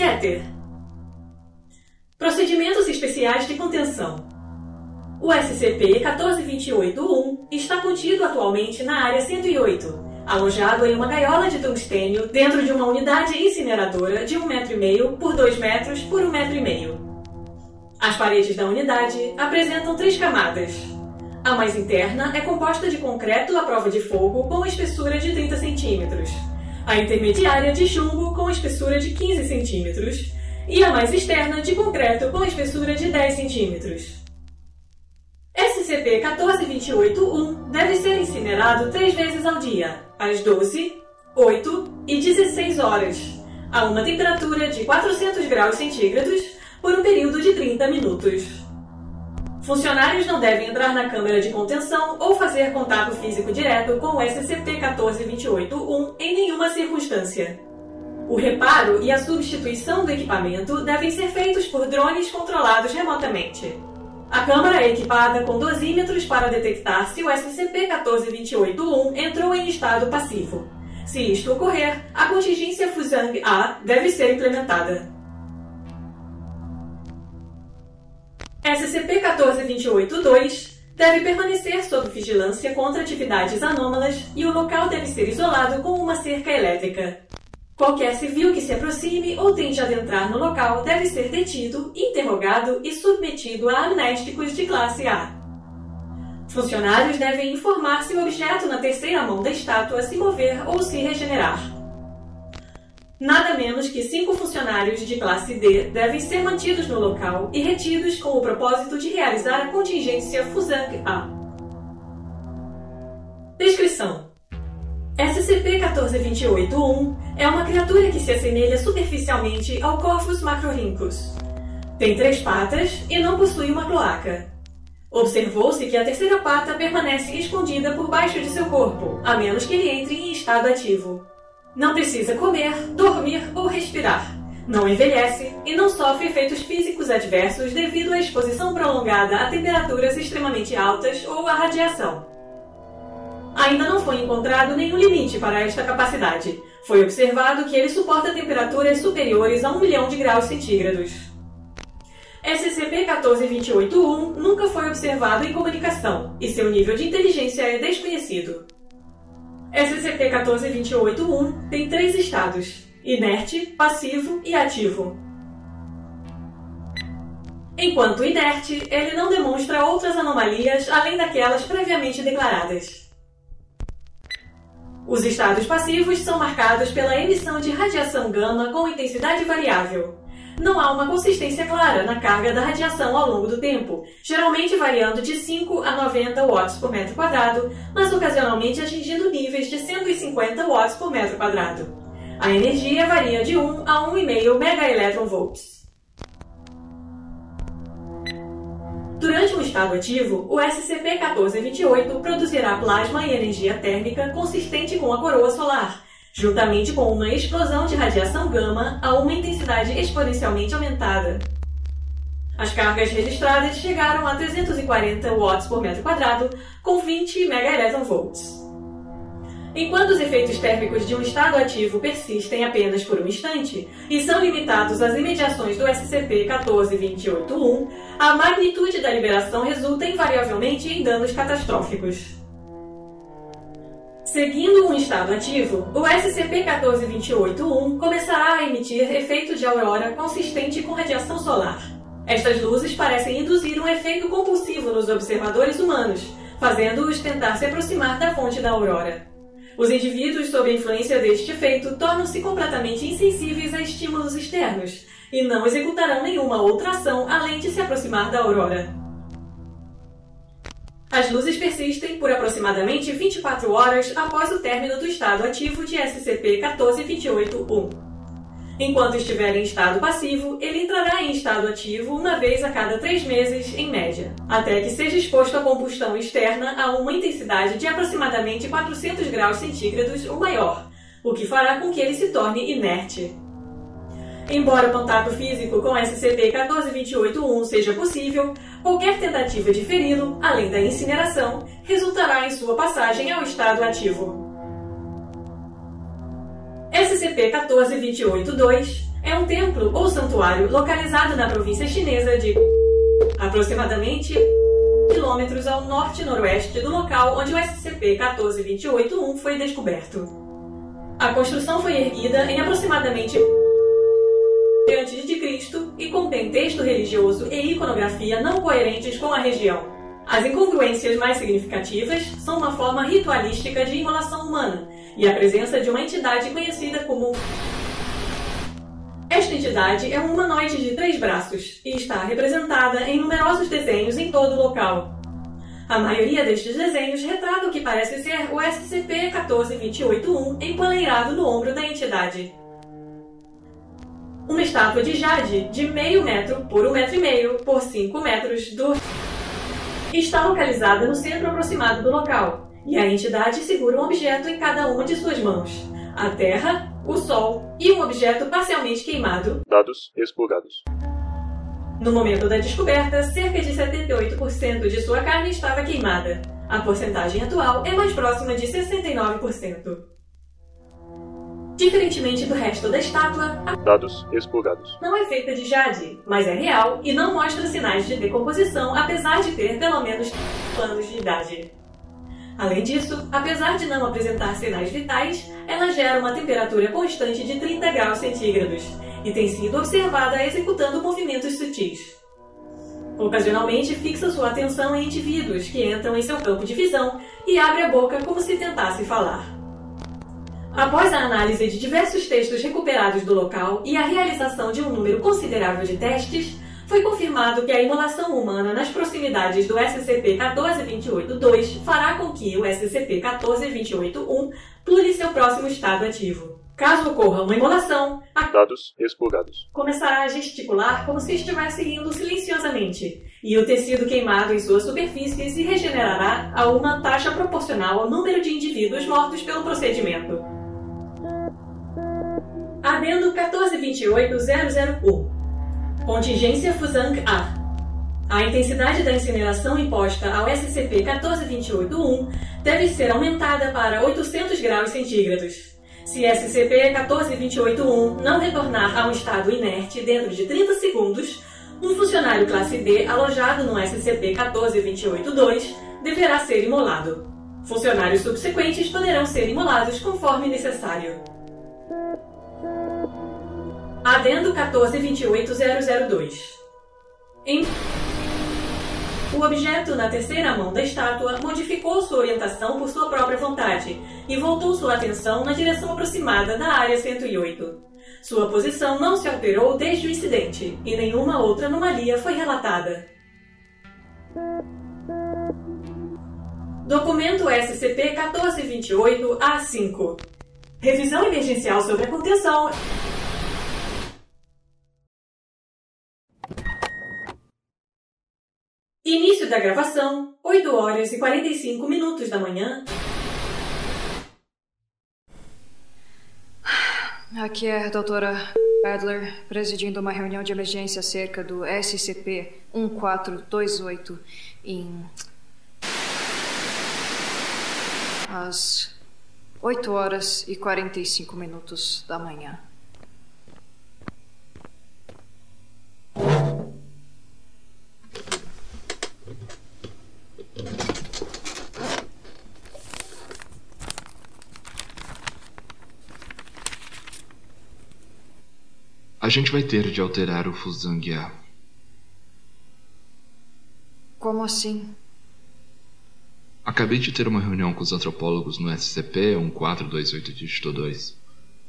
Getter. Procedimentos especiais de contenção. O SCP-1428-1 está contido atualmente na Área 108, alojado em uma gaiola de tungstênio dentro de uma unidade incineradora de 1,5 metro por 2 metros por 1,5 metro. As paredes da unidade apresentam três camadas. A mais interna é composta de concreto à prova de fogo com espessura de 30 centímetros, a intermediária de chumbo com espessura de 15 centímetros e a mais externa de concreto com espessura de 10 centímetros. SCP-1428-1 deve ser incinerado três vezes ao dia, às 12, 8 e 16 horas, a uma temperatura de 400 graus centígrados por um período de 30 minutos. Funcionários não devem entrar na câmara de contenção ou fazer contato físico direto com o SCP-1428-1 em nenhuma circunstância. O reparo e a substituição do equipamento devem ser feitos por drones controlados remotamente. A câmara é equipada com dosímetros para detectar se o SCP-1428-1 entrou em estado passivo. Se isto ocorrer, a contingência Fusang A deve ser implementada. SCP-1428-2 deve permanecer sob vigilância contra atividades anômalas e o local deve ser isolado com uma cerca elétrica. Qualquer civil que se aproxime ou tente adentrar no local deve ser detido, interrogado e submetido a amnésticos de classe A. Funcionários devem informar se o objeto na terceira mão da estátua se mover ou se regenerar. Nada menos que cinco funcionários de classe D devem ser mantidos no local e retidos com o propósito de realizar a contingência Fusang A. Descrição: SCP-1428-1 é uma criatura que se assemelha superficialmente ao Corvus macrorhynchus. Tem três patas e não possui uma cloaca. Observou-se que a terceira pata permanece escondida por baixo de seu corpo, a menos que ele entre em estado ativo. Não precisa comer, dormir ou respirar. Não envelhece e não sofre efeitos físicos adversos devido à exposição prolongada a temperaturas extremamente altas ou à radiação. Ainda não foi encontrado nenhum limite para esta capacidade. Foi observado que ele suporta temperaturas superiores a 1 milhão de graus centígrados. SCP-1428-1 nunca foi observado em comunicação e seu nível de inteligência é desconhecido. SCP-1428-1 tem três estados: inerte, passivo e ativo. Enquanto inerte, ele não demonstra outras anomalias além daquelas previamente declaradas. Os estados passivos são marcados pela emissão de radiação gama com intensidade variável, não há uma consistência clara na carga da radiação ao longo do tempo, geralmente variando de 5 a 90 watts por metro quadrado, mas ocasionalmente atingindo níveis de 150 watts por metro quadrado. A energia varia de 1 a 1,5 megaelectronvolts. Durante um estado ativo, o SCP-1428 produzirá plasma e energia térmica consistente com a coroa solar, juntamente com uma explosão de radiação gama a uma intensidade exponencialmente aumentada. As cargas registradas chegaram a 340 watts por metro quadrado, com 20 megaelectronvolts. Enquanto os efeitos térmicos de um estado ativo persistem apenas por um instante e são limitados às imediações do SCP-1428-1, a magnitude da liberação resulta invariavelmente em danos catastróficos. Seguindo um estado ativo, o SCP-1428-1 começará a emitir efeito de aurora consistente com radiação solar. Estas luzes parecem induzir um efeito compulsivo nos observadores humanos, fazendo-os tentar se aproximar da fonte da aurora. Os indivíduos sob a influência deste efeito tornam-se completamente insensíveis a estímulos externos e não executarão nenhuma outra ação além de se aproximar da aurora. As luzes persistem por aproximadamente 24 horas após o término do estado ativo de SCP-1428-1. Enquanto estiver em estado passivo, ele entrará em estado ativo uma vez a cada três meses, em média, até que seja exposto à combustão externa a uma intensidade de aproximadamente 400 graus centígrados ou maior, o que fará com que ele se torne inerte. Embora o contato físico com SCP-14281 seja possível, qualquer tentativa de feri-lo, além da incineração, resultará em sua passagem ao estado ativo. SCP-14282 é um templo ou santuário localizado na província chinesa de aproximadamente quilômetros ao norte-noroeste do local onde o SCP-14281 foi descoberto. A construção foi erguida em aproximadamente antes de Cristo e contém texto religioso e iconografia não coerentes com a região. As incongruências mais significativas são uma forma ritualística de imolação humana e a presença de uma entidade conhecida como. Esta entidade é um humanoide de três braços e está representada em numerosos desenhos em todo o local. A maioria destes desenhos retrata o que parece ser o SCP-14281 empoleirado no ombro da entidade. Uma estátua de Jade de meio metro por um metro e meio por cinco metros do está localizada no centro aproximado do local, e a entidade segura um objeto em cada uma de suas mãos: a Terra, o Sol e um objeto parcialmente queimado. Dados explorados. No momento da descoberta, cerca de 78% de sua carne estava queimada. A porcentagem atual é mais próxima de 69%. Diferentemente do resto da estátua, a Dados explorados. não é feita de jade, mas é real e não mostra sinais de decomposição, apesar de ter pelo menos anos de idade. Além disso, apesar de não apresentar sinais vitais, ela gera uma temperatura constante de 30 graus centígrados e tem sido observada executando movimentos sutis. Ocasionalmente fixa sua atenção em indivíduos que entram em seu campo de visão e abre a boca como se tentasse falar. Após a análise de diversos textos recuperados do local e a realização de um número considerável de testes, foi confirmado que a imolação humana nas proximidades do SCP-14282 fará com que o SCP-14281 pule seu próximo estado ativo. Caso ocorra uma imolação, a Dados explorados. começará a gesticular como se estivesse rindo silenciosamente, e o tecido queimado em sua superfície se regenerará a uma taxa proporcional ao número de indivíduos mortos pelo procedimento. Adendo 1428001 Contingência Fusang A a intensidade da incineração imposta ao SCP-14281 deve ser aumentada para 800 graus centígrados. Se SCP-14281 não retornar a um estado inerte dentro de 30 segundos, um funcionário classe D alojado no SCP-14282 deverá ser imolado. Funcionários subsequentes poderão ser imolados conforme necessário. Adendo 1428002 em o objeto na terceira mão da estátua modificou sua orientação por sua própria vontade e voltou sua atenção na direção aproximada da área 108. Sua posição não se alterou desde o incidente e nenhuma outra anomalia foi relatada. Documento SCP-1428-A5 Revisão emergencial sobre a contenção Início da gravação, 8 horas e 45 minutos da manhã. Aqui é a doutora Adler, presidindo uma reunião de emergência acerca do SCP-1428 em. às 8 horas e 45 minutos da manhã. A gente vai ter de alterar o Fusangya. Como assim? Acabei de ter uma reunião com os antropólogos no SCP-1428 dígito 2.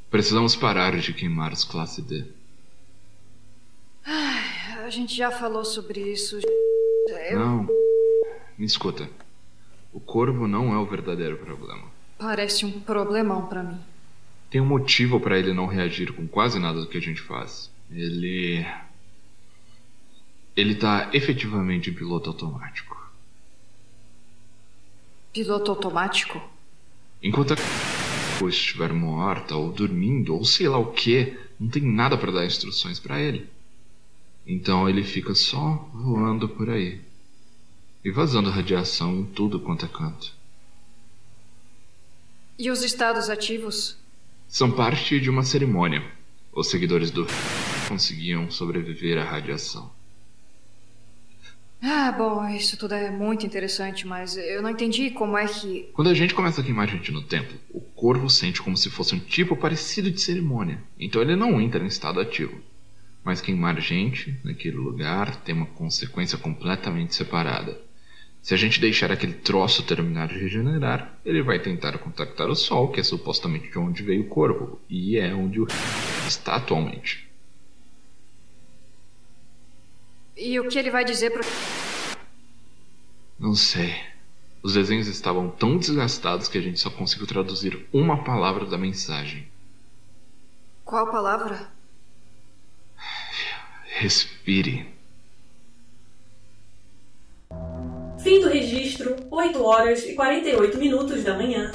Precisamos parar de queimar os classe D. A gente já falou sobre isso. Eu... Não. Me escuta. O corvo não é o verdadeiro problema. Parece um problemão pra mim. Tem um motivo para ele não reagir com quase nada do que a gente faz. Ele. Ele tá efetivamente em piloto automático. Piloto automático? Enquanto a estiver morta ou dormindo ou sei lá o que, não tem nada para dar instruções para ele. Então ele fica só voando por aí e vazando radiação em tudo quanto é canto. E os estados ativos? São parte de uma cerimônia. Os seguidores do conseguiam sobreviver à radiação. Ah, bom, isso tudo é muito interessante, mas eu não entendi como é que. Quando a gente começa a queimar gente no templo, o corvo sente como se fosse um tipo parecido de cerimônia, então ele não entra em estado ativo. Mas queimar gente naquele lugar tem uma consequência completamente separada. Se a gente deixar aquele troço terminar de regenerar, ele vai tentar contactar o Sol, que é supostamente de onde veio o corvo, e é onde o está atualmente. E o que ele vai dizer pro. Não sei. Os desenhos estavam tão desgastados que a gente só conseguiu traduzir uma palavra da mensagem. Qual palavra? Respire. Fim do registro, 8 horas e 48 minutos da manhã.